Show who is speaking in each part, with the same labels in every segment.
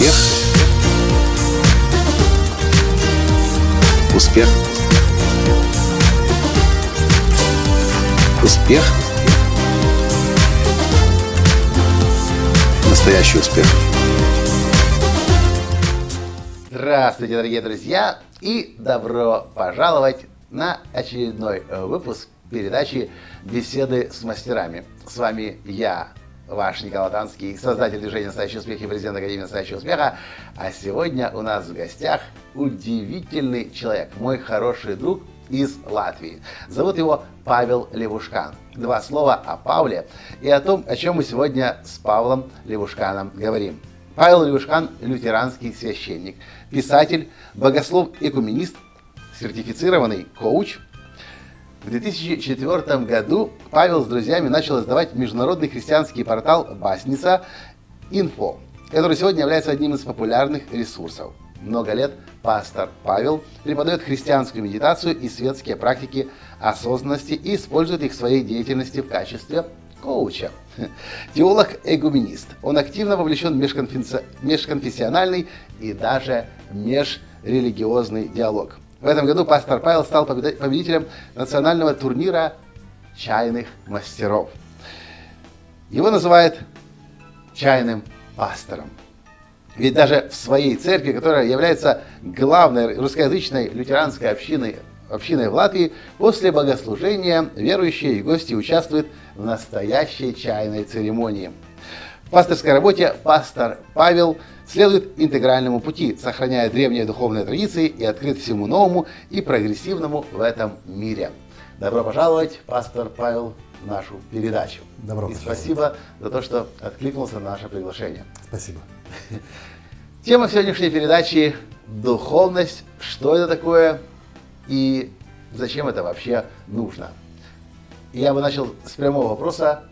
Speaker 1: Успех. Успех. Успех. Настоящий успех.
Speaker 2: Здравствуйте, дорогие друзья, и добро пожаловать на очередной выпуск передачи «Беседы с мастерами». С вами я, ваш Николай Танский, создатель движения «Настоящий успех» и президент Академии «Настоящего успеха». А сегодня у нас в гостях удивительный человек, мой хороший друг из Латвии. Зовут его Павел Левушкан. Два слова о Павле и о том, о чем мы сегодня с Павлом Левушканом говорим. Павел Левушкан – лютеранский священник, писатель, богослов-экуменист, сертифицированный коуч – в 2004 году Павел с друзьями начал издавать международный христианский портал Басница Инфо, который сегодня является одним из популярных ресурсов. Много лет пастор Павел преподает христианскую медитацию и светские практики осознанности и использует их в своей деятельности в качестве коуча. Теолог-эгуменист. Он активно вовлечен в межконфесси... межконфессиональный и даже межрелигиозный диалог. В этом году пастор Павел стал победителем национального турнира чайных мастеров. Его называют чайным пастором. Ведь даже в своей церкви, которая является главной русскоязычной лютеранской общиной, общиной в Латвии, после богослужения верующие и гости участвуют в настоящей чайной церемонии. В пасторской работе пастор Павел следует интегральному пути, сохраняя древние духовные традиции и открыт всему новому и прогрессивному в этом мире. Добро пожаловать, пастор Павел, в нашу передачу.
Speaker 3: Добро
Speaker 2: И
Speaker 3: пожаловать.
Speaker 2: спасибо за то, что откликнулся на наше приглашение.
Speaker 3: Спасибо.
Speaker 2: Тема сегодняшней передачи – духовность. Что это такое и зачем это вообще нужно? Я бы начал с прямого вопроса.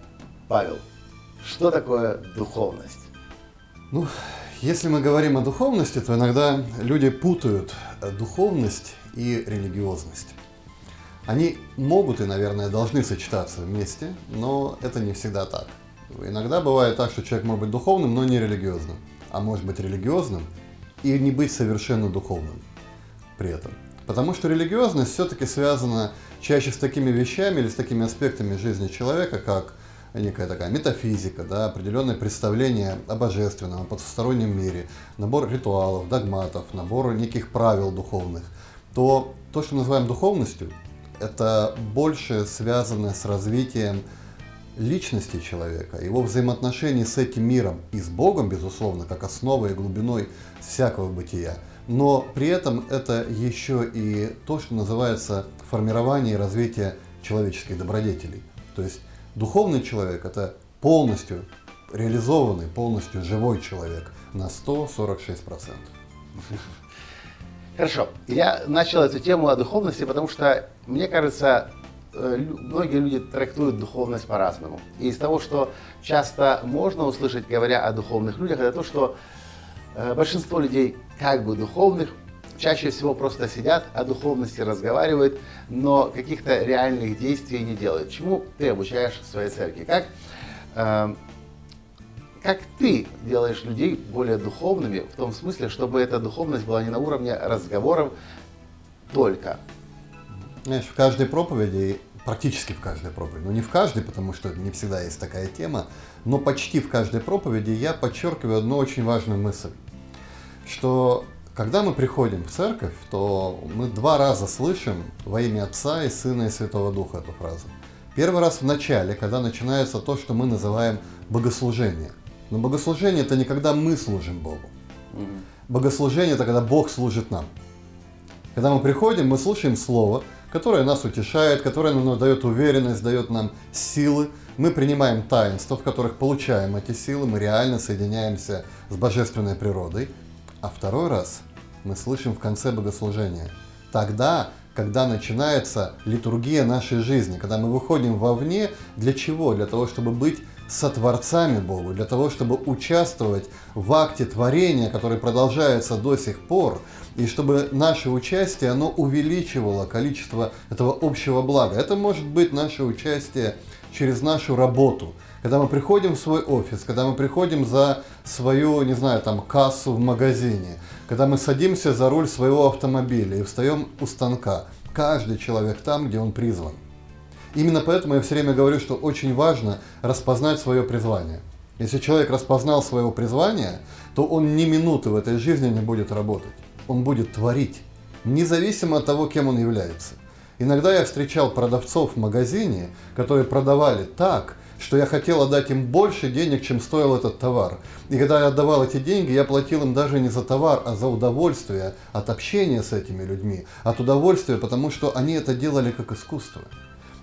Speaker 2: Павел, что такое духовность?
Speaker 3: Ну, если мы говорим о духовности, то иногда люди путают э, духовность и религиозность. Они могут и, наверное, должны сочетаться вместе, но это не всегда так. Иногда бывает так, что человек может быть духовным, но не религиозным, а может быть религиозным и не быть совершенно духовным при этом. Потому что религиозность все-таки связана чаще с такими вещами или с такими аспектами жизни человека, как некая такая метафизика, да, определенное представление о божественном, о потустороннем мире, набор ритуалов, догматов, набор неких правил духовных, то то, что мы называем духовностью, это больше связано с развитием личности человека, его взаимоотношений с этим миром и с Богом, безусловно, как основой и глубиной всякого бытия. Но при этом это еще и то, что называется формирование и развитие человеческих добродетелей. То есть духовный человек – это полностью реализованный, полностью живой человек на 146%.
Speaker 2: Хорошо. Я начал эту тему о духовности, потому что, мне кажется, э, многие люди трактуют духовность по-разному. И из того, что часто можно услышать, говоря о духовных людях, это то, что э, большинство людей как бы духовных чаще всего просто сидят, о духовности разговаривают, но каких-то реальных действий не делают. Чему ты обучаешь в своей церкви? Как, э, как ты делаешь людей более духовными, в том смысле, чтобы эта духовность была не на уровне разговоров только.
Speaker 3: Знаешь, в каждой проповеди, практически в каждой проповеди, ну не в каждой, потому что не всегда есть такая тема, но почти в каждой проповеди я подчеркиваю одну очень важную мысль, что когда мы приходим в церковь, то мы два раза слышим во имя Отца и Сына и Святого Духа эту фразу. Первый раз в начале, когда начинается то, что мы называем богослужение. Но богослужение это не когда мы служим Богу. Богослужение это когда Бог служит нам. Когда мы приходим, мы слушаем Слово, которое нас утешает, которое нам дает уверенность, дает нам силы. Мы принимаем таинства, в которых получаем эти силы, мы реально соединяемся с божественной природой. А второй раз мы слышим в конце богослужения. Тогда, когда начинается литургия нашей жизни, когда мы выходим вовне, для чего? Для того, чтобы быть сотворцами Богу, для того, чтобы участвовать в акте творения, который продолжается до сих пор, и чтобы наше участие, оно увеличивало количество этого общего блага. Это может быть наше участие через нашу работу. Когда мы приходим в свой офис, когда мы приходим за свою, не знаю, там, кассу в магазине, когда мы садимся за руль своего автомобиля и встаем у станка, каждый человек там, где он призван. Именно поэтому я все время говорю, что очень важно распознать свое призвание. Если человек распознал свое призвание, то он ни минуты в этой жизни не будет работать. Он будет творить, независимо от того, кем он является. Иногда я встречал продавцов в магазине, которые продавали так, что я хотел отдать им больше денег, чем стоил этот товар. И когда я отдавал эти деньги, я платил им даже не за товар, а за удовольствие от общения с этими людьми, от удовольствия, потому что они это делали как искусство.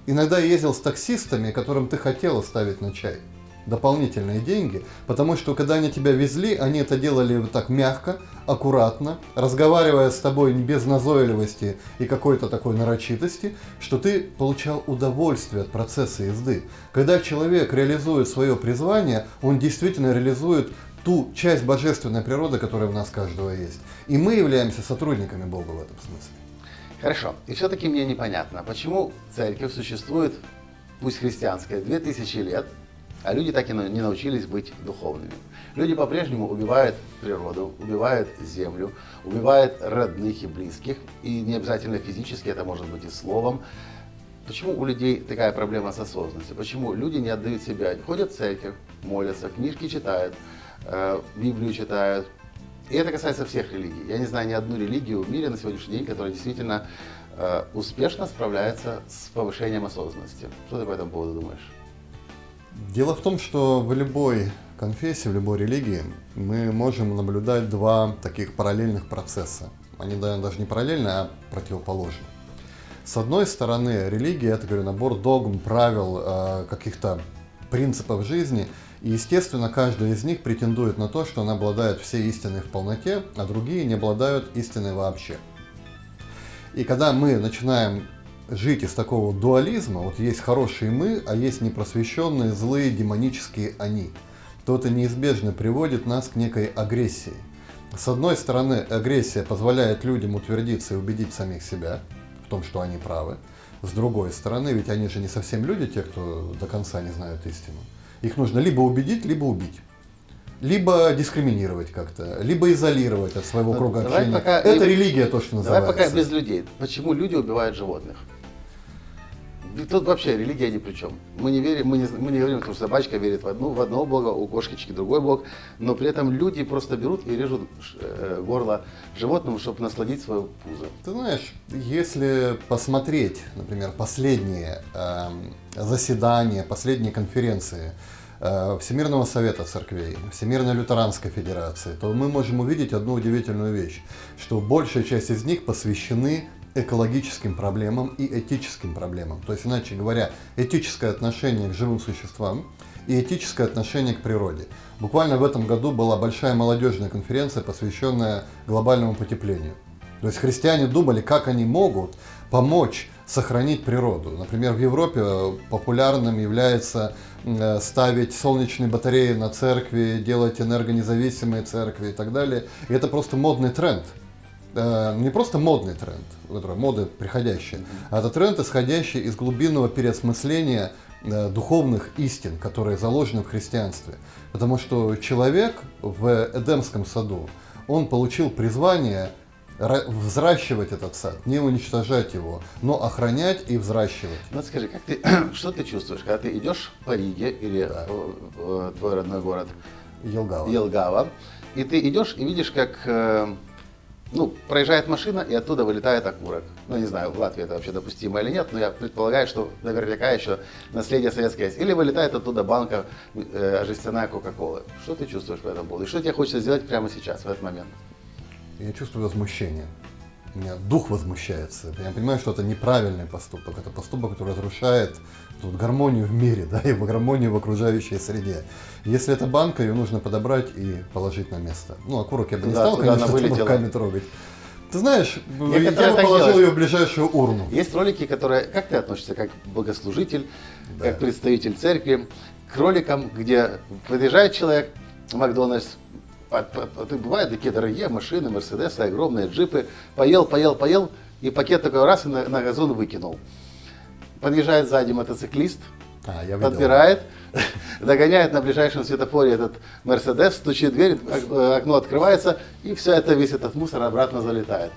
Speaker 3: Иногда я ездил с таксистами, которым ты хотел оставить на чай дополнительные деньги, потому что когда они тебя везли, они это делали вот так мягко, аккуратно, разговаривая с тобой без назойливости и какой-то такой нарочитости, что ты получал удовольствие от процесса езды. Когда человек реализует свое призвание, он действительно реализует ту часть божественной природы, которая у нас каждого есть. И мы являемся сотрудниками Бога в этом смысле.
Speaker 2: Хорошо. И все-таки мне непонятно, почему церковь существует, пусть христианская, 2000 лет, а люди так и не научились быть духовными. Люди по-прежнему убивают природу, убивают землю, убивают родных и близких, и не обязательно физически, это может быть и словом. Почему у людей такая проблема с осознанностью? Почему люди не отдают себя, ходят в церковь, молятся, книжки читают, э, Библию читают, и это касается всех религий. Я не знаю ни одну религию в мире на сегодняшний день, которая действительно э, успешно справляется с повышением осознанности. Что ты по этому поводу думаешь?
Speaker 3: Дело в том, что в любой конфессии, в любой религии мы можем наблюдать два таких параллельных процесса. Они даже не параллельны, а противоположны. С одной стороны, религия это говорю, набор догм, правил, э, каких-то принципов жизни – и, естественно, каждая из них претендует на то, что она обладает всей истиной в полноте, а другие не обладают истиной вообще. И когда мы начинаем жить из такого дуализма, вот есть хорошие мы, а есть непросвещенные, злые, демонические они, то это неизбежно приводит нас к некой агрессии. С одной стороны, агрессия позволяет людям утвердиться и убедить самих себя в том, что они правы. С другой стороны, ведь они же не совсем люди, те, кто до конца не знают истину. Их нужно либо убедить, либо убить. Либо дискриминировать как-то, либо изолировать от своего круга давай общения. Пока, Это религия, то, что называется.
Speaker 2: Давай пока без людей. Почему люди убивают животных? Тут вообще религия ни при чем. Мы не верим, мы не, мы не говорим, что собачка верит в одну, в одного бога, у кошечки другой бог, но при этом люди просто берут и режут э, горло животному, чтобы насладить свое пузо.
Speaker 3: Ты знаешь, если посмотреть, например, последние э, заседания, последние конференции Э, Всемирного совета церквей, Всемирной лютеранской федерации, то мы можем увидеть одну удивительную вещь, что большая часть из них посвящены экологическим проблемам и этическим проблемам. То есть, иначе говоря, этическое отношение к живым существам и этическое отношение к природе. Буквально в этом году была большая молодежная конференция, посвященная глобальному потеплению. То есть христиане думали, как они могут помочь сохранить природу. Например, в Европе популярным является э, ставить солнечные батареи на церкви, делать энергонезависимые церкви и так далее. И это просто модный тренд. Э, не просто модный тренд, моды приходящие, а это тренд, исходящий из глубинного переосмысления э, духовных истин, которые заложены в христианстве. Потому что человек в Эдемском саду, он получил призвание – взращивать этот сад, не уничтожать его, но охранять и взращивать.
Speaker 2: Ну вот скажи, как ты, что ты чувствуешь, когда ты идешь по Риге или да. твой родной город
Speaker 3: Елгава.
Speaker 2: Елгава, и ты идешь и видишь, как э, ну, проезжает машина, и оттуда вылетает окурок. Ну, не знаю, в Латвии это вообще допустимо или нет, но я предполагаю, что наверняка еще наследие советского есть. Или вылетает оттуда банка э, жестяная Кока-Колы. Что ты чувствуешь по этому поводу? И что тебе хочется сделать прямо сейчас, в этот момент?
Speaker 3: я чувствую возмущение. У меня дух возмущается. Я понимаю, что это неправильный поступок. Это поступок, который разрушает тут гармонию в мире, да, и гармонию в окружающей среде. Если это банка, ее нужно подобрать и положить на место. Ну, окурок я бы не стал, конечно, руками трогать. Ты знаешь, Некоторые я бы положил делают. ее в ближайшую урну.
Speaker 2: Есть ролики, которые... Как ты относишься, как богослужитель, да. как представитель церкви, кроликом, где подъезжает человек в Макдональдс, бывают такие дорогие машины, Мерседесы, огромные джипы, поел, поел, поел, и пакет такой раз и на, на газон выкинул. Подъезжает сзади мотоциклист, а, я подбирает, догоняет на ближайшем светофоре этот Мерседес, стучит в дверь, окно открывается, и все это, весь этот мусор обратно залетает.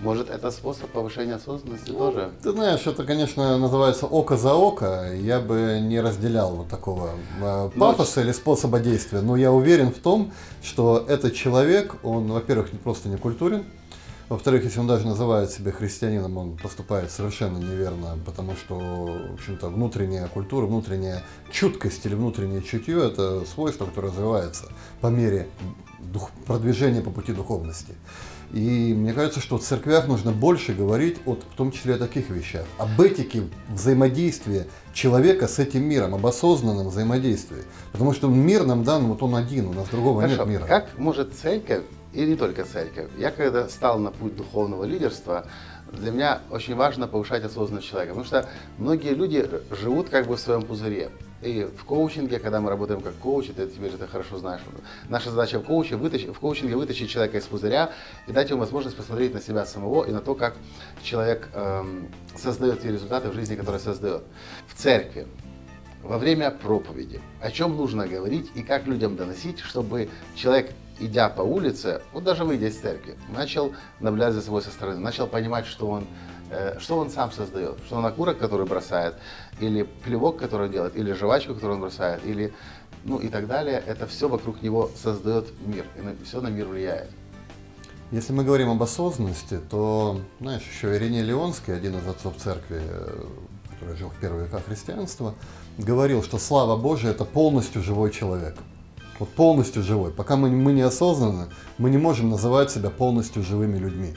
Speaker 2: Может, это способ повышения осознанности ну, тоже?
Speaker 3: Ты знаешь, это, конечно, называется око за око. Я бы не разделял вот такого э, пафоса Но... или способа действия. Но я уверен в том, что этот человек, он, во-первых, просто не культурен. Во-вторых, если он даже называет себя христианином, он поступает совершенно неверно, потому что, в общем-то, внутренняя культура, внутренняя чуткость или внутреннее чутье – это свойство, которое развивается по мере дух, продвижения по пути духовности. И мне кажется, что в церквях нужно больше говорить, вот, в том числе о таких вещах, об этике взаимодействия человека с этим миром, об осознанном взаимодействии. Потому что мир нам дан, вот он один, у нас другого Хорошо. нет мира.
Speaker 2: Как может церковь, и не только церковь, я когда стал на путь духовного лидерства, для меня очень важно повышать осознанность человека, потому что многие люди живут как бы в своем пузыре. И в коучинге, когда мы работаем как коуч, ты теперь это хорошо знаешь, наша задача в, коуче вытащить, в коучинге вытащить человека из пузыря и дать ему возможность посмотреть на себя самого и на то, как человек эм, создает те результаты в жизни, которые создает. В церкви, во время проповеди, о чем нужно говорить и как людям доносить, чтобы человек, идя по улице, вот даже выйдя из церкви, начал наблюдать за собой со стороны, начал понимать, что он что он сам создает, что он окурок, который бросает, или плевок, который делает, или жвачку, которую он бросает, или ну и так далее, это все вокруг него создает мир, и все на мир влияет.
Speaker 3: Если мы говорим об осознанности, то, знаешь, еще Ириней Леонский, один из отцов церкви, э, который жил в первые века христианства, говорил, что слава Божия – это полностью живой человек. Вот полностью живой. Пока мы, мы не осознаны, мы не можем называть себя полностью живыми людьми.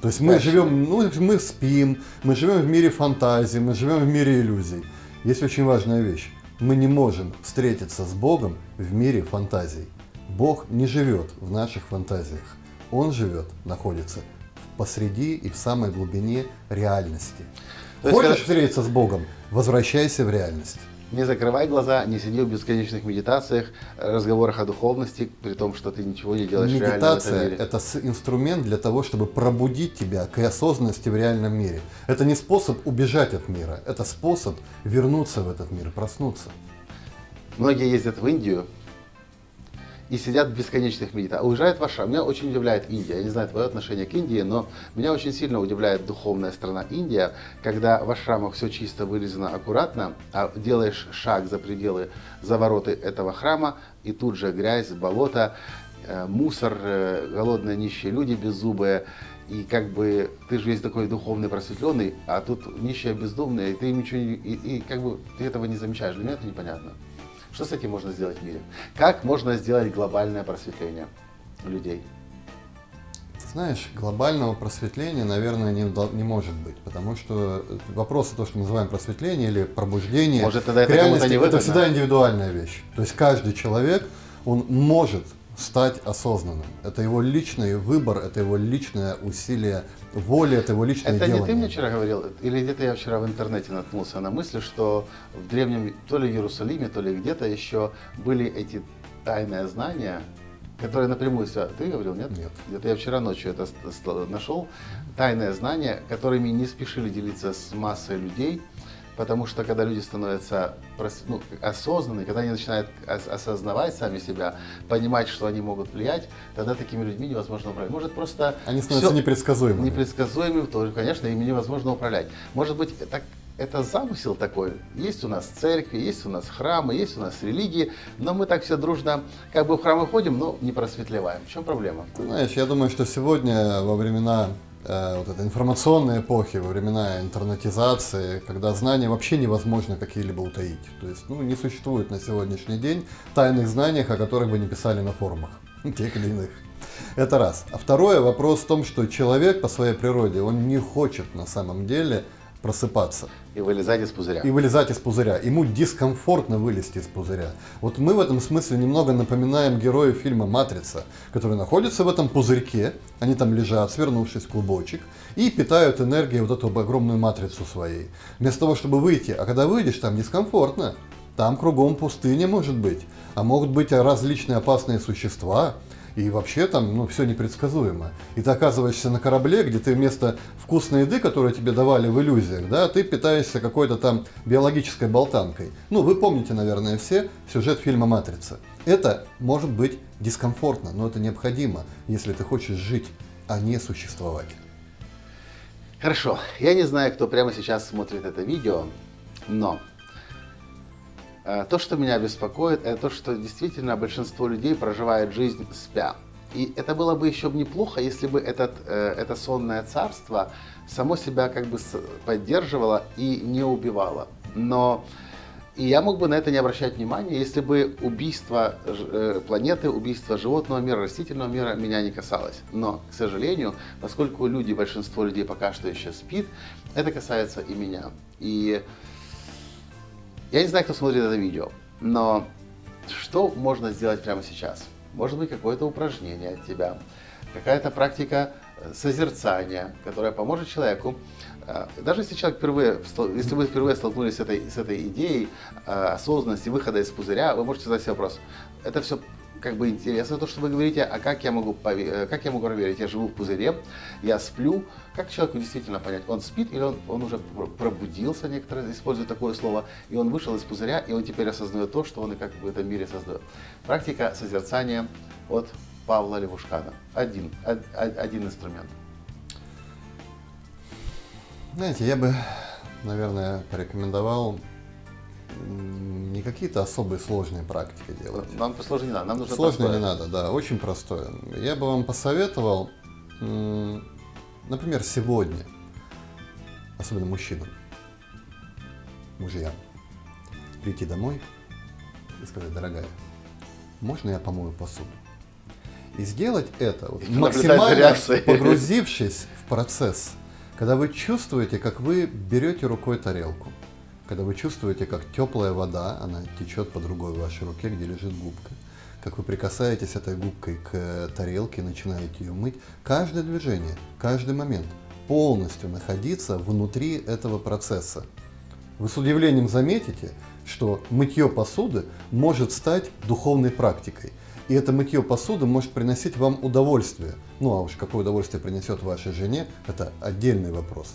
Speaker 3: То есть мы живем, ну, мы спим, мы живем в мире фантазии, мы живем в мире иллюзий. Есть очень важная вещь. Мы не можем встретиться с Богом в мире фантазий. Бог не живет в наших фантазиях. Он живет, находится посреди и в самой глубине реальности. Хочешь встретиться с Богом? Возвращайся в реальность.
Speaker 2: Не закрывай глаза, не сиди в бесконечных медитациях, разговорах о духовности, при том, что ты ничего не делаешь
Speaker 3: Медитация это инструмент для того, чтобы пробудить тебя к осознанности в реальном мире. Это не способ убежать от мира, это способ вернуться в этот мир, проснуться.
Speaker 2: Многие ездят в Индию, и сидят в бесконечных медитациях. Уезжает в Ашрам. Меня очень удивляет Индия. Я не знаю твое отношение к Индии, но меня очень сильно удивляет духовная страна Индия, когда в Ашрамах все чисто вырезано аккуратно, а делаешь шаг за пределы, за вороты этого храма, и тут же грязь, болото, э, мусор, э, голодные нищие люди беззубые, и как бы ты же весь такой духовный, просветленный, а тут нищие бездомные, и ты ничего не, и, и как бы ты этого не замечаешь. Для меня это непонятно. Что с этим можно сделать в мире? Как можно сделать глобальное просветление людей?
Speaker 3: Знаешь, глобального просветления, наверное, не, не может быть, потому что вопрос то, что мы называем просветление или пробуждение,
Speaker 2: может, тогда это, реальности, не
Speaker 3: это всегда индивидуальная вещь. То есть каждый человек, он может стать осознанным. Это его личный выбор, это его личное усилие воли, это его личное
Speaker 2: Это
Speaker 3: делание.
Speaker 2: не ты мне вчера говорил, или где-то я вчера в интернете наткнулся на мысль, что в древнем, то ли в Иерусалиме, то ли где-то еще были эти тайные знания, которые напрямую связаны. Ты говорил, нет?
Speaker 3: Нет.
Speaker 2: Где-то я вчера ночью это нашел. Тайные знания, которыми не спешили делиться с массой людей, Потому что когда люди становятся ну, осознанны, когда они начинают осознавать сами себя, понимать, что они могут влиять, тогда такими людьми невозможно управлять. Может просто...
Speaker 3: Они становятся все непредсказуемыми.
Speaker 2: Непредсказуемыми, тоже, конечно, ими невозможно управлять. Может быть, так, это замысел такой. Есть у нас церкви, есть у нас храмы, есть у нас религии, но мы так все дружно как бы в храмы ходим, но не просветлеваем. В чем проблема?
Speaker 3: Ты знаешь, я думаю, что сегодня во времена вот этой информационной эпохи, во времена интернетизации, когда знания вообще невозможно какие-либо утаить. То есть ну, не существует на сегодняшний день тайных знаний, о которых бы не писали на форумах, тех или иных. Это раз. А второе, вопрос в том, что человек по своей природе, он не хочет на самом деле просыпаться.
Speaker 2: И вылезать из пузыря.
Speaker 3: И вылезать из пузыря. Ему дискомфортно вылезти из пузыря. Вот мы в этом смысле немного напоминаем героев фильма «Матрица», которые находятся в этом пузырьке, они там лежат, свернувшись в клубочек, и питают энергией вот эту огромную матрицу своей. Вместо того, чтобы выйти. А когда выйдешь, там дискомфортно. Там кругом пустыня может быть, а могут быть различные опасные существа, и вообще там ну, все непредсказуемо. И ты оказываешься на корабле, где ты вместо вкусной еды, которую тебе давали в иллюзиях, да, ты питаешься какой-то там биологической болтанкой. Ну, вы помните, наверное, все сюжет фильма «Матрица». Это может быть дискомфортно, но это необходимо, если ты хочешь жить, а не существовать.
Speaker 2: Хорошо, я не знаю, кто прямо сейчас смотрит это видео, но то, что меня беспокоит, это то, что действительно большинство людей проживает жизнь спя. И это было бы еще неплохо, если бы этот, э, это сонное царство само себя как бы поддерживало и не убивало. Но и я мог бы на это не обращать внимания, если бы убийство э, планеты, убийство животного мира, растительного мира меня не касалось. Но, к сожалению, поскольку люди, большинство людей пока что еще спит, это касается и меня. И я не знаю, кто смотрит это видео, но что можно сделать прямо сейчас? Может быть, какое-то упражнение от тебя, какая-то практика э, созерцания, которая поможет человеку а, даже если человек впервые, если вы впервые столкнулись с этой, с этой идеей а, осознанности, выхода из пузыря, вы можете задать себе вопрос. Это все как бы интересно, то, что вы говорите, а как я могу, э, как я могу проверить? Я живу в пузыре, я сплю. Как человеку действительно понять, он спит или он, он уже пробудился, некоторые используют такое слово, и он вышел из пузыря, и он теперь осознает то, что он и как в этом мире создает. Практика созерцания от Павла Левушкана. Один, один инструмент.
Speaker 3: Знаете, я бы, наверное, порекомендовал не какие-то особые сложные практики делать.
Speaker 2: Нам сложно не надо, нам нужно
Speaker 3: Сложно не надо, да, очень простое. Я бы вам посоветовал, например, сегодня, особенно мужчинам, мужьям, прийти домой и сказать, дорогая, можно я помою посуду? И сделать это вот, максимально погрузившись в процесс – когда вы чувствуете, как вы берете рукой тарелку, когда вы чувствуете, как теплая вода, она течет по другой вашей руке, где лежит губка, как вы прикасаетесь этой губкой к тарелке, начинаете ее мыть, каждое движение, каждый момент полностью находиться внутри этого процесса. Вы с удивлением заметите, что мытье посуды может стать духовной практикой – и это мытье посуды может приносить вам удовольствие. Ну а уж какое удовольствие принесет вашей жене, это отдельный вопрос.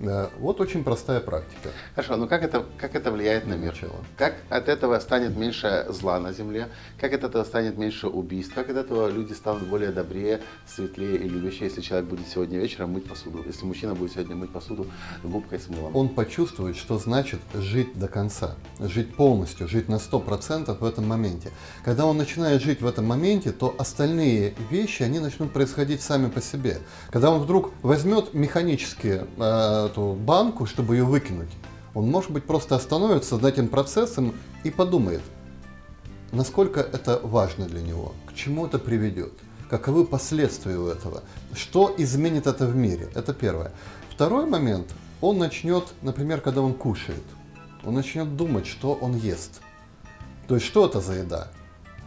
Speaker 3: Вот очень простая практика.
Speaker 2: Хорошо, но как это, как это влияет на мир? Начало. Как от этого станет меньше зла на земле? Как от этого станет меньше убийств? Как от этого люди станут более добрее, светлее и любящие, если человек будет сегодня вечером мыть посуду? Если мужчина будет сегодня мыть посуду губкой с мылом?
Speaker 3: Он почувствует, что значит жить до конца, жить полностью, жить на 100% в этом моменте. Когда он начинает жить в этом моменте, то остальные вещи, они начнут происходить сами по себе. Когда он вдруг возьмет механически э, эту банку, чтобы ее выкинуть, он, может быть, просто остановится над этим процессом и подумает, насколько это важно для него, к чему это приведет, каковы последствия у этого, что изменит это в мире. Это первое. Второй момент, он начнет, например, когда он кушает, он начнет думать, что он ест. То есть, что это за еда?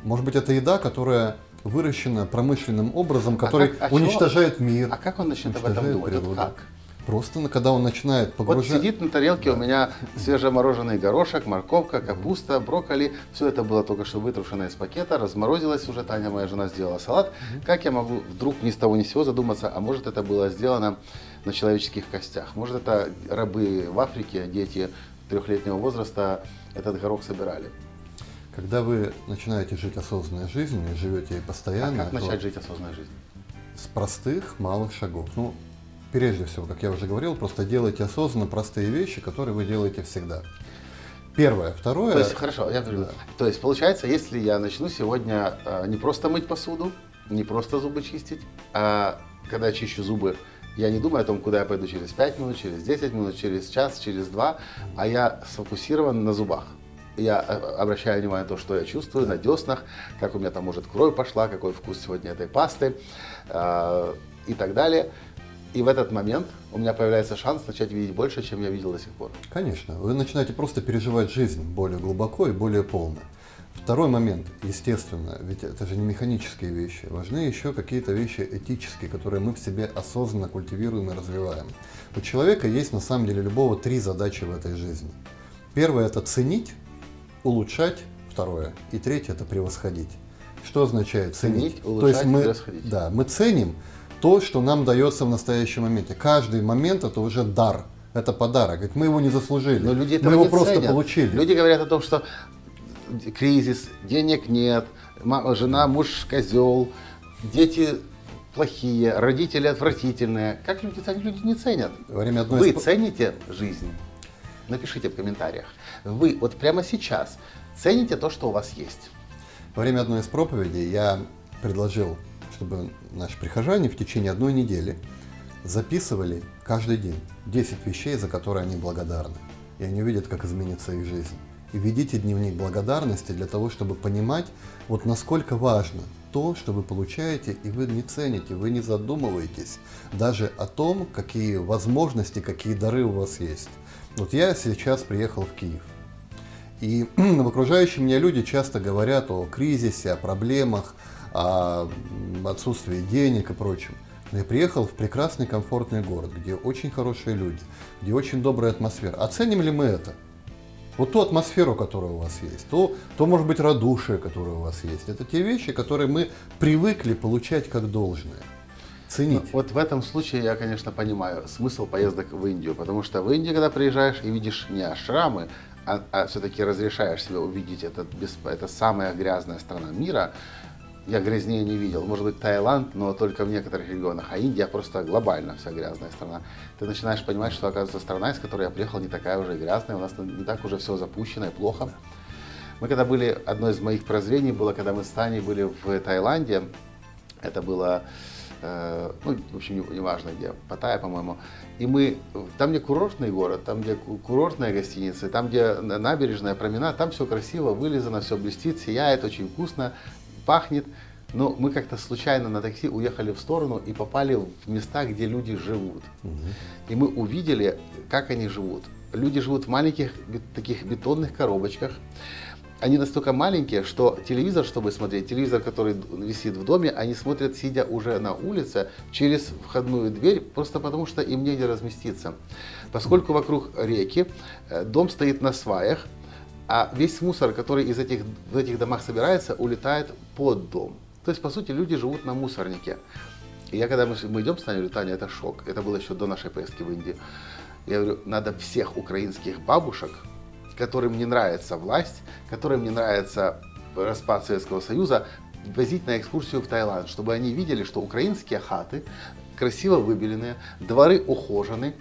Speaker 3: Может быть, это еда, которая выращена промышленным образом, а который а как, а уничтожает чего? мир.
Speaker 2: А как он начнет об этом думать? Вот как?
Speaker 3: Просто когда он начинает погружать...
Speaker 2: Вот сидит на тарелке да. у меня свежемороженый горошек, морковка, капуста, брокколи. Все это было только что вытрушено из пакета, разморозилось уже. Таня, моя жена, сделала салат. Как я могу вдруг ни с того ни с сего задуматься, а может это было сделано на человеческих костях? Может это рабы в Африке, дети трехлетнего возраста этот горох собирали?
Speaker 3: Когда вы начинаете жить осознанной жизнью, живете постоянно...
Speaker 2: А как начать жить осознанной жизнью?
Speaker 3: С простых малых шагов. Ну, прежде всего, как я уже говорил, просто делайте осознанно простые вещи, которые вы делаете всегда. Первое. Второе.
Speaker 2: То есть, хорошо, я говорю. Да. То есть, получается, если я начну сегодня э, не просто мыть посуду, не просто зубы чистить, а когда я чищу зубы, я не думаю о том, куда я пойду через 5 минут, через 10 минут, через час, через 2, а я сфокусирован на зубах. Я э, обращаю внимание на то, что я чувствую на деснах, как у меня там, может, кровь пошла, какой вкус сегодня этой пасты э, и так далее. И в этот момент у меня появляется шанс начать видеть больше, чем я видел до сих пор.
Speaker 3: Конечно. Вы начинаете просто переживать жизнь более глубоко и более полно. Второй момент, естественно, ведь это же не механические вещи. Важны еще какие-то вещи этические, которые мы в себе осознанно культивируем и развиваем. У человека есть на самом деле любого три задачи в этой жизни. Первое – это ценить улучшать, второе. И третье – это превосходить. Что означает ценить?
Speaker 2: Ценить, улучшать,
Speaker 3: мы,
Speaker 2: превосходить.
Speaker 3: Да, мы ценим то, что нам дается в настоящем моменте. Каждый момент – это уже дар, это подарок. Ведь мы его не заслужили.
Speaker 2: Но люди
Speaker 3: мы его просто
Speaker 2: ценят.
Speaker 3: получили.
Speaker 2: Люди говорят о том, что кризис, денег нет, жена, муж козел, дети плохие, родители отвратительные. Как люди так люди не ценят?
Speaker 3: Время одной
Speaker 2: Вы
Speaker 3: из...
Speaker 2: цените жизнь? Напишите в комментариях. Вы вот прямо сейчас цените то, что у вас есть.
Speaker 3: Во время одной из проповедей я предложил, чтобы наши прихожане в течение одной недели записывали каждый день 10 вещей, за которые они благодарны. И они увидят, как изменится их жизнь. И ведите дневник благодарности для того, чтобы понимать, вот насколько важно то, что вы получаете, и вы не цените, вы не задумываетесь даже о том, какие возможности, какие дары у вас есть. Вот я сейчас приехал в Киев. И в окружающие меня люди часто говорят о кризисе, о проблемах, о м, отсутствии денег и прочем. Но я приехал в прекрасный, комфортный город, где очень хорошие люди, где очень добрая атмосфера. Оценим ли мы это? Вот ту атмосферу, которая у вас есть, то, то, может быть, радушие, которое у вас есть. Это те вещи, которые мы привыкли получать как должное. Ценить.
Speaker 2: Вот в этом случае я, конечно, понимаю смысл поездок в Индию, потому что в Индию, когда приезжаешь и видишь не ашрамы, а, все-таки разрешаешь себе увидеть этот, это самая грязная страна мира, я грязнее не видел. Может быть, Таиланд, но только в некоторых регионах. А Индия просто глобально вся грязная страна. Ты начинаешь понимать, что, оказывается, страна, из которой я приехал, не такая уже грязная. У нас не так уже все запущено и плохо. Мы когда были, одно из моих прозрений было, когда мы с Таней были в Таиланде. Это было, э, ну, в общем, не- неважно где, Паттайя, по-моему. И мы, там, где курортный город, там, где ку- курортная гостиница, там, где на- набережная, променад, там все красиво, вылизано, все блестит, сияет, очень вкусно, пахнет. Но мы как-то случайно на такси уехали в сторону и попали в места, где люди живут. И мы увидели, как они живут. Люди живут в маленьких таких бетонных коробочках. Они настолько маленькие, что телевизор, чтобы смотреть, телевизор, который висит в доме, они смотрят, сидя уже на улице, через входную дверь, просто потому что им негде разместиться. Поскольку вокруг реки, э, дом стоит на сваях, а весь мусор, который из этих, в этих домах собирается, улетает под дом. То есть, по сути, люди живут на мусорнике. И я когда мы, мы идем с говорю, Таня, это шок. Это было еще до нашей поездки в Индию. Я говорю, надо всех украинских бабушек, которым не нравится власть, которым не нравится распад Советского Союза, возить на экскурсию в Таиланд, чтобы они видели, что украинские хаты красиво выбеленные, дворы ухожены,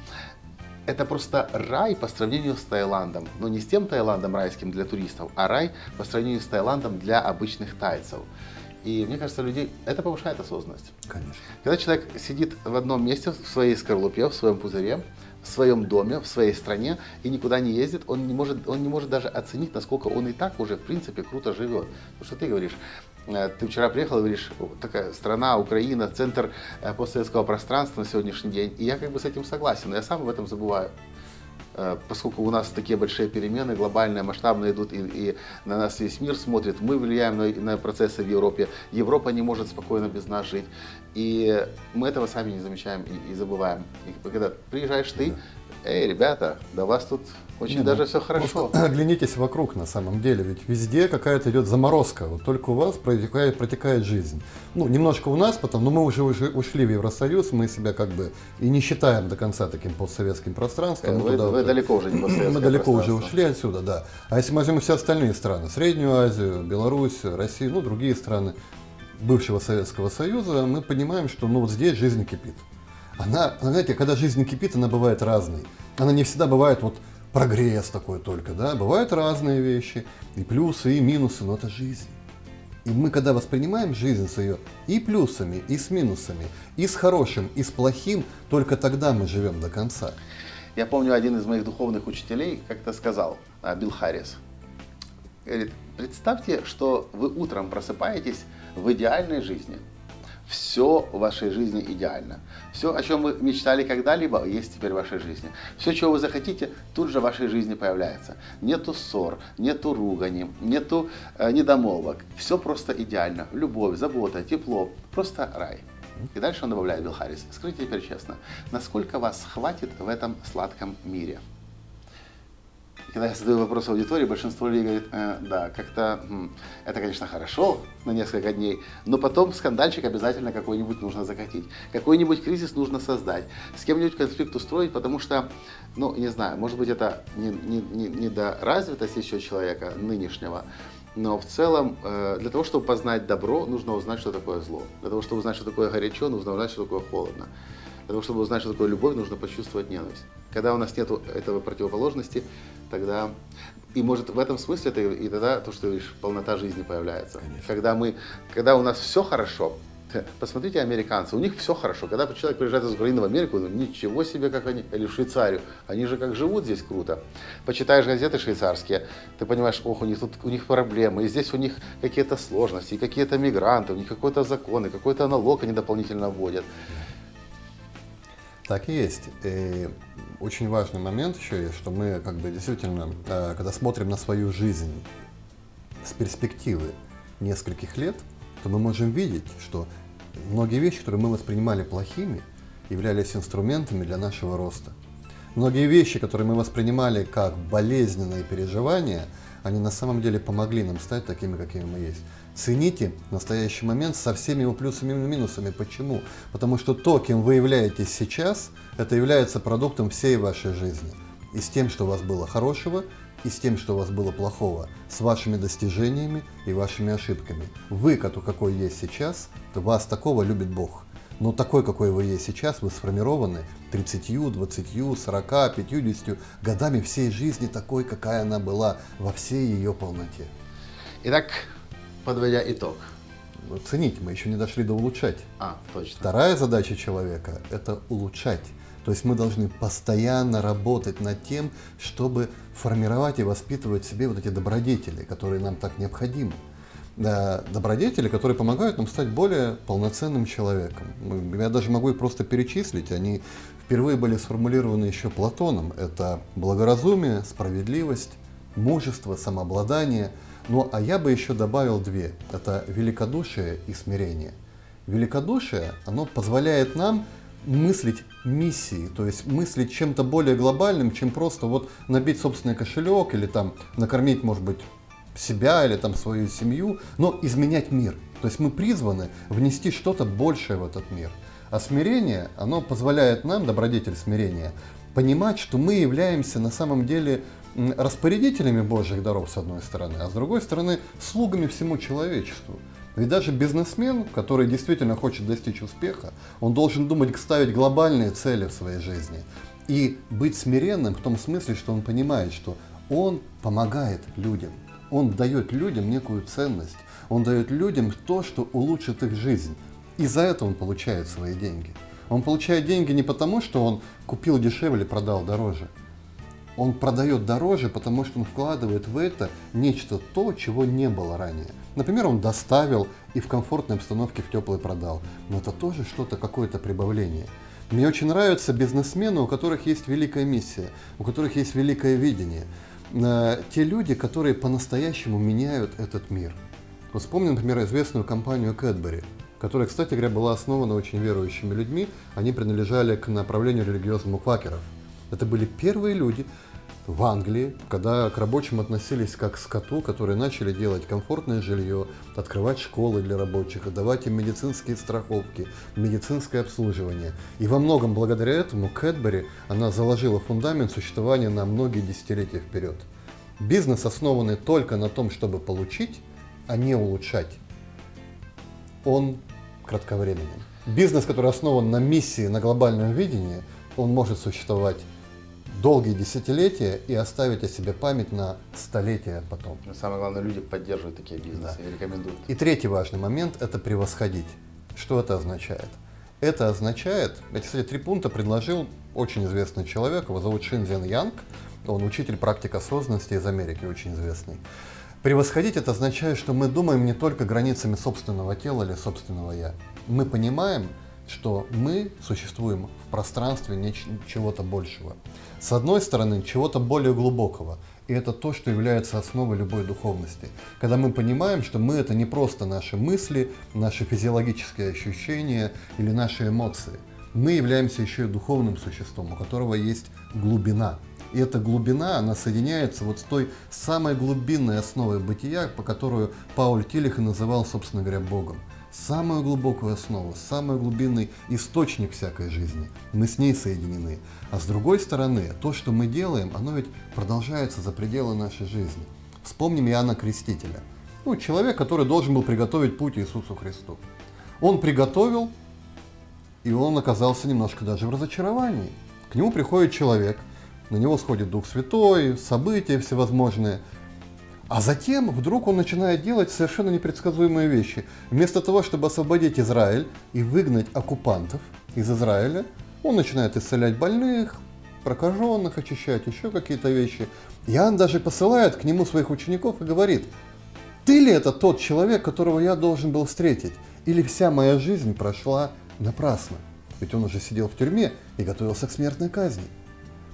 Speaker 2: это просто рай по сравнению с Таиландом. Но не с тем Таиландом райским для туристов, а рай по сравнению с Таиландом для обычных тайцев. И мне кажется, людей это повышает осознанность.
Speaker 3: Конечно.
Speaker 2: Когда человек сидит в одном месте, в своей скорлупе, в своем пузыре, в своем доме, в своей стране и никуда не ездит, он не может, он не может даже оценить, насколько он и так уже, в принципе, круто живет. Потому что ты говоришь, э, ты вчера приехал и говоришь, «Вот такая страна, Украина, центр э, постсоветского пространства на сегодняшний день. И я как бы с этим согласен, но я сам об этом забываю. Э, Поскольку у нас такие большие перемены, глобальные, масштабные идут, и, и на нас весь мир смотрит, мы влияем на, на процессы в Европе, Европа не может спокойно без нас жить, и мы этого сами не замечаем и, и забываем. И когда приезжаешь ты, эй, ребята, да у вас тут очень
Speaker 3: Не,
Speaker 2: даже
Speaker 3: ну,
Speaker 2: все хорошо.
Speaker 3: Просто Оглянитесь вокруг на самом деле, ведь везде какая-то идет заморозка, вот только у вас протекает, протекает жизнь. Ну, немножко у нас потом, но мы уже, уже ушли в Евросоюз, мы себя как бы и не считаем до конца таким постсоветским пространством. мы
Speaker 2: Вы,
Speaker 3: туда
Speaker 2: вы
Speaker 3: уже-
Speaker 2: далеко уже не постсоветское
Speaker 3: Мы далеко уже ушли отсюда, да. А если мы возьмем все остальные страны, Среднюю Азию, Беларусь, Россию, ну, другие страны бывшего Советского Союза, мы понимаем, что ну вот здесь жизнь кипит. Она, знаете, когда жизнь кипит, она бывает разной. Она не всегда бывает вот прогресс такой только, да, бывают разные вещи, и плюсы, и минусы, но это жизнь. И мы, когда воспринимаем жизнь с ее и плюсами, и с минусами, и с хорошим, и с плохим, только тогда мы живем до конца.
Speaker 2: Я помню, один из моих духовных учителей как-то сказал, а, Билл Харрис, говорит, представьте, что вы утром просыпаетесь в идеальной жизни. Все в вашей жизни идеально. Все, о чем вы мечтали когда-либо, есть теперь в вашей жизни. Все, чего вы захотите, тут же в вашей жизни появляется. Нету ссор, нету ругани, нету э, недомолвок. Все просто идеально. Любовь, забота, тепло. Просто рай. И дальше он добавляет, Билл Харрис, скажите теперь честно, насколько вас хватит в этом сладком мире? Когда я задаю вопрос аудитории, большинство людей говорит, э, да, как-то это, конечно, хорошо на несколько дней, но потом скандальчик обязательно какой-нибудь нужно закатить, какой-нибудь кризис нужно создать, с кем-нибудь конфликт устроить, потому что, ну, не знаю, может быть, это не, не, не, не еще человека нынешнего, но в целом, э, для того, чтобы познать добро, нужно узнать, что такое зло. Для того, чтобы узнать, что такое горячо, нужно узнать, что такое холодно. Для того, чтобы узнать, что такое любовь, нужно почувствовать ненависть. Когда у нас нет этого противоположности, тогда... И может в этом смысле это и тогда то, что видишь, полнота жизни появляется. Конечно. Когда, мы, когда у нас все хорошо, Посмотрите американцы, у них все хорошо. Когда человек приезжает из Украины в Америку, ну ничего себе, как они, или в Швейцарию, они же как живут здесь круто. Почитаешь газеты швейцарские, ты понимаешь, ох, у них тут у них проблемы, и здесь у них какие-то сложности, какие-то мигранты, у них какой-то закон, и какой-то налог они дополнительно вводят.
Speaker 3: Так и есть. И очень важный момент еще есть, что мы как бы действительно, э, когда смотрим на свою жизнь с перспективы нескольких лет, то мы можем видеть, что многие вещи, которые мы воспринимали плохими, являлись инструментами для нашего роста. Многие вещи, которые мы воспринимали как болезненные переживания, они на самом деле помогли нам стать такими, какими мы есть. Цените настоящий момент со всеми его плюсами и минусами. Почему? Потому что то, кем вы являетесь сейчас, это является продуктом всей вашей жизни. И с тем, что у вас было хорошего, и с тем, что у вас было плохого, с вашими достижениями и вашими ошибками. Вы, какой есть сейчас, вас такого любит Бог. Но такой, какой вы есть сейчас, вы сформированы 30, 20, 40, 50 годами всей жизни такой, какая она была во всей ее полноте.
Speaker 2: Итак, подводя итог.
Speaker 3: Ценить, мы еще не дошли до улучшать.
Speaker 2: А, точно.
Speaker 3: Вторая задача человека – это улучшать. То есть мы должны постоянно работать над тем, чтобы формировать и воспитывать в себе вот эти добродетели, которые нам так необходимы. Добродетели, которые помогают нам стать более полноценным человеком. Я даже могу их просто перечислить. Они впервые были сформулированы еще Платоном. Это благоразумие, справедливость, мужество, самообладание. Ну а я бы еще добавил две. Это великодушие и смирение. Великодушие, оно позволяет нам мыслить миссией, то есть мыслить чем-то более глобальным, чем просто вот набить собственный кошелек или там накормить, может быть, себя или там свою семью, но изменять мир. То есть мы призваны внести что-то большее в этот мир. А смирение, оно позволяет нам, добродетель смирения, понимать, что мы являемся на самом деле распорядителями Божьих даров, с одной стороны, а с другой стороны, слугами всему человечеству. Ведь даже бизнесмен, который действительно хочет достичь успеха, он должен думать, ставить глобальные цели в своей жизни и быть смиренным в том смысле, что он понимает, что он помогает людям, он дает людям некую ценность, он дает людям то, что улучшит их жизнь. И за это он получает свои деньги. Он получает деньги не потому, что он купил дешевле, продал дороже. Он продает дороже, потому что он вкладывает в это нечто то, чего не было ранее. Например, он доставил и в комфортной обстановке в теплый продал. Но это тоже что-то, какое-то прибавление. Мне очень нравятся бизнесмены, у которых есть великая миссия, у которых есть великое видение. Э, те люди, которые по-настоящему меняют этот мир. Вот вспомним, например, известную компанию Кэтбери, которая, кстати говоря, была основана очень верующими людьми. Они принадлежали к направлению религиозному квакеров. Это были первые люди, в Англии, когда к рабочим относились как к скоту, которые начали делать комфортное жилье, открывать школы для рабочих, давать им медицинские страховки, медицинское обслуживание. И во многом благодаря этому Кэтбери, она заложила фундамент существования на многие десятилетия вперед. Бизнес, основанный только на том, чтобы получить, а не улучшать, он кратковременен. Бизнес, который основан на миссии, на глобальном видении, он может существовать долгие десятилетия и оставить о себе память на столетия потом.
Speaker 2: Но самое главное, люди поддерживают такие бизнесы да. и рекомендуют.
Speaker 3: И третий важный момент – это превосходить. Что это означает? Это означает, эти, кстати, три пункта предложил очень известный человек, его зовут Шинзен Янг, он учитель практик осознанности из Америки, очень известный. Превосходить это означает, что мы думаем не только границами собственного тела или собственного «я». Мы понимаем, что мы существуем в пространстве чего-то большего. С одной стороны, чего-то более глубокого. И это то, что является основой любой духовности. Когда мы понимаем, что мы это не просто наши мысли, наши физиологические ощущения или наши эмоции. Мы являемся еще и духовным существом, у которого есть глубина. И эта глубина, она соединяется вот с той самой глубинной основой бытия, по которую Пауль Тилих и называл, собственно говоря, Богом. Самую глубокую основу, самый глубинный источник всякой жизни. Мы с ней соединены. А с другой стороны, то, что мы делаем, оно ведь продолжается за пределы нашей жизни. Вспомним Иоанна Крестителя. Ну, человек, который должен был приготовить путь Иисусу Христу. Он приготовил, и он оказался немножко даже в разочаровании. К нему приходит человек, на него сходит Дух Святой, события всевозможные. А затем вдруг он начинает делать совершенно непредсказуемые вещи. Вместо того, чтобы освободить Израиль и выгнать оккупантов из Израиля, он начинает исцелять больных, прокаженных, очищать еще какие-то вещи. Иоанн даже посылает к нему своих учеников и говорит, ты ли это тот человек, которого я должен был встретить? Или вся моя жизнь прошла напрасно? Ведь он уже сидел в тюрьме и готовился к смертной казни.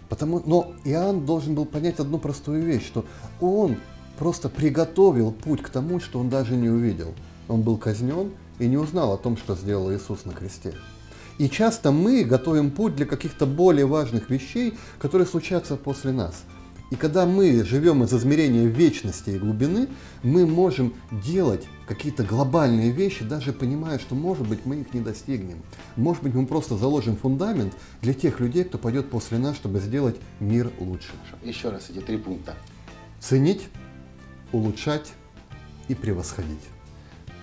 Speaker 3: Потому, но Иоанн должен был понять одну простую вещь, что он просто приготовил путь к тому, что он даже не увидел. Он был казнен и не узнал о том, что сделал Иисус на кресте. И часто мы готовим путь для каких-то более важных вещей, которые случатся после нас – и когда мы живем из измерения вечности и глубины, мы можем делать какие-то глобальные вещи, даже понимая, что, может быть, мы их не достигнем. Может быть, мы просто заложим фундамент для тех людей, кто пойдет после нас, чтобы сделать мир лучше.
Speaker 2: Еще раз эти три пункта.
Speaker 3: Ценить, улучшать и превосходить.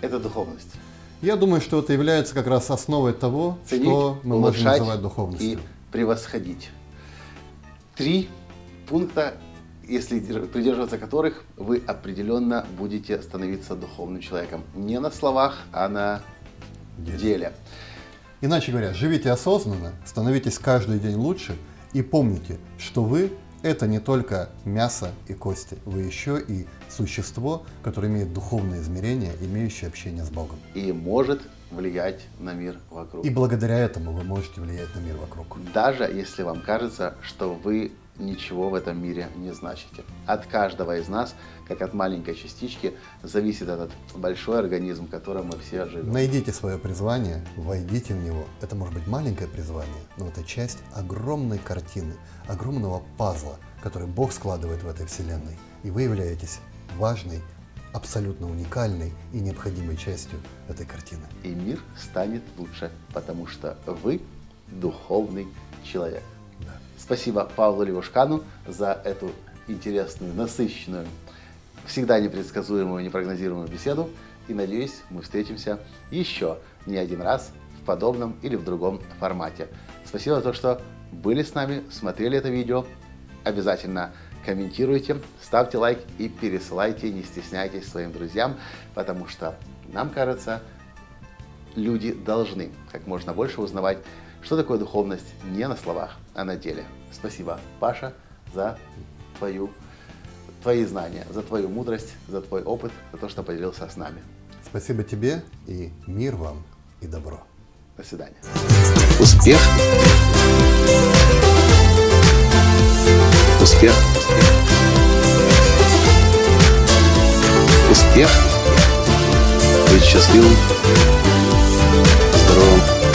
Speaker 2: Это духовность.
Speaker 3: Я думаю, что это является как раз основой того,
Speaker 2: Ценить,
Speaker 3: что мы можем называть духовностью.
Speaker 2: И превосходить. Три пункта, если придерживаться которых вы определенно будете становиться духовным человеком. Не на словах, а на деле. деле.
Speaker 3: Иначе говоря, живите осознанно, становитесь каждый день лучше и помните, что вы это не только мясо и кости, вы еще и существо, которое имеет духовное измерение, имеющее общение с Богом.
Speaker 2: И может влиять на мир вокруг.
Speaker 3: И благодаря этому вы можете влиять на мир вокруг.
Speaker 2: Даже если вам кажется, что вы ничего в этом мире не значите. От каждого из нас, как от маленькой частички, зависит этот большой организм, в котором мы все живем.
Speaker 3: Найдите свое призвание, войдите в него. Это может быть маленькое призвание, но это часть огромной картины, огромного пазла, который Бог складывает в этой вселенной. И вы являетесь важной, абсолютно уникальной и необходимой частью этой картины.
Speaker 2: И мир станет лучше, потому что вы духовный человек. Спасибо Павлу Левушкану за эту интересную, насыщенную, всегда непредсказуемую, непрогнозируемую беседу. И надеюсь, мы встретимся еще не один раз в подобном или в другом формате. Спасибо за то, что были с нами, смотрели это видео. Обязательно комментируйте, ставьте лайк и пересылайте, не стесняйтесь своим друзьям, потому что нам кажется, люди должны как можно больше узнавать что такое духовность не на словах, а на деле. Спасибо, Паша, за твою, твои знания, за твою мудрость, за твой опыт, за то, что поделился с нами.
Speaker 3: Спасибо тебе и мир вам и добро.
Speaker 2: До свидания. Успех. Успех. Успех. Быть счастливым, здоровым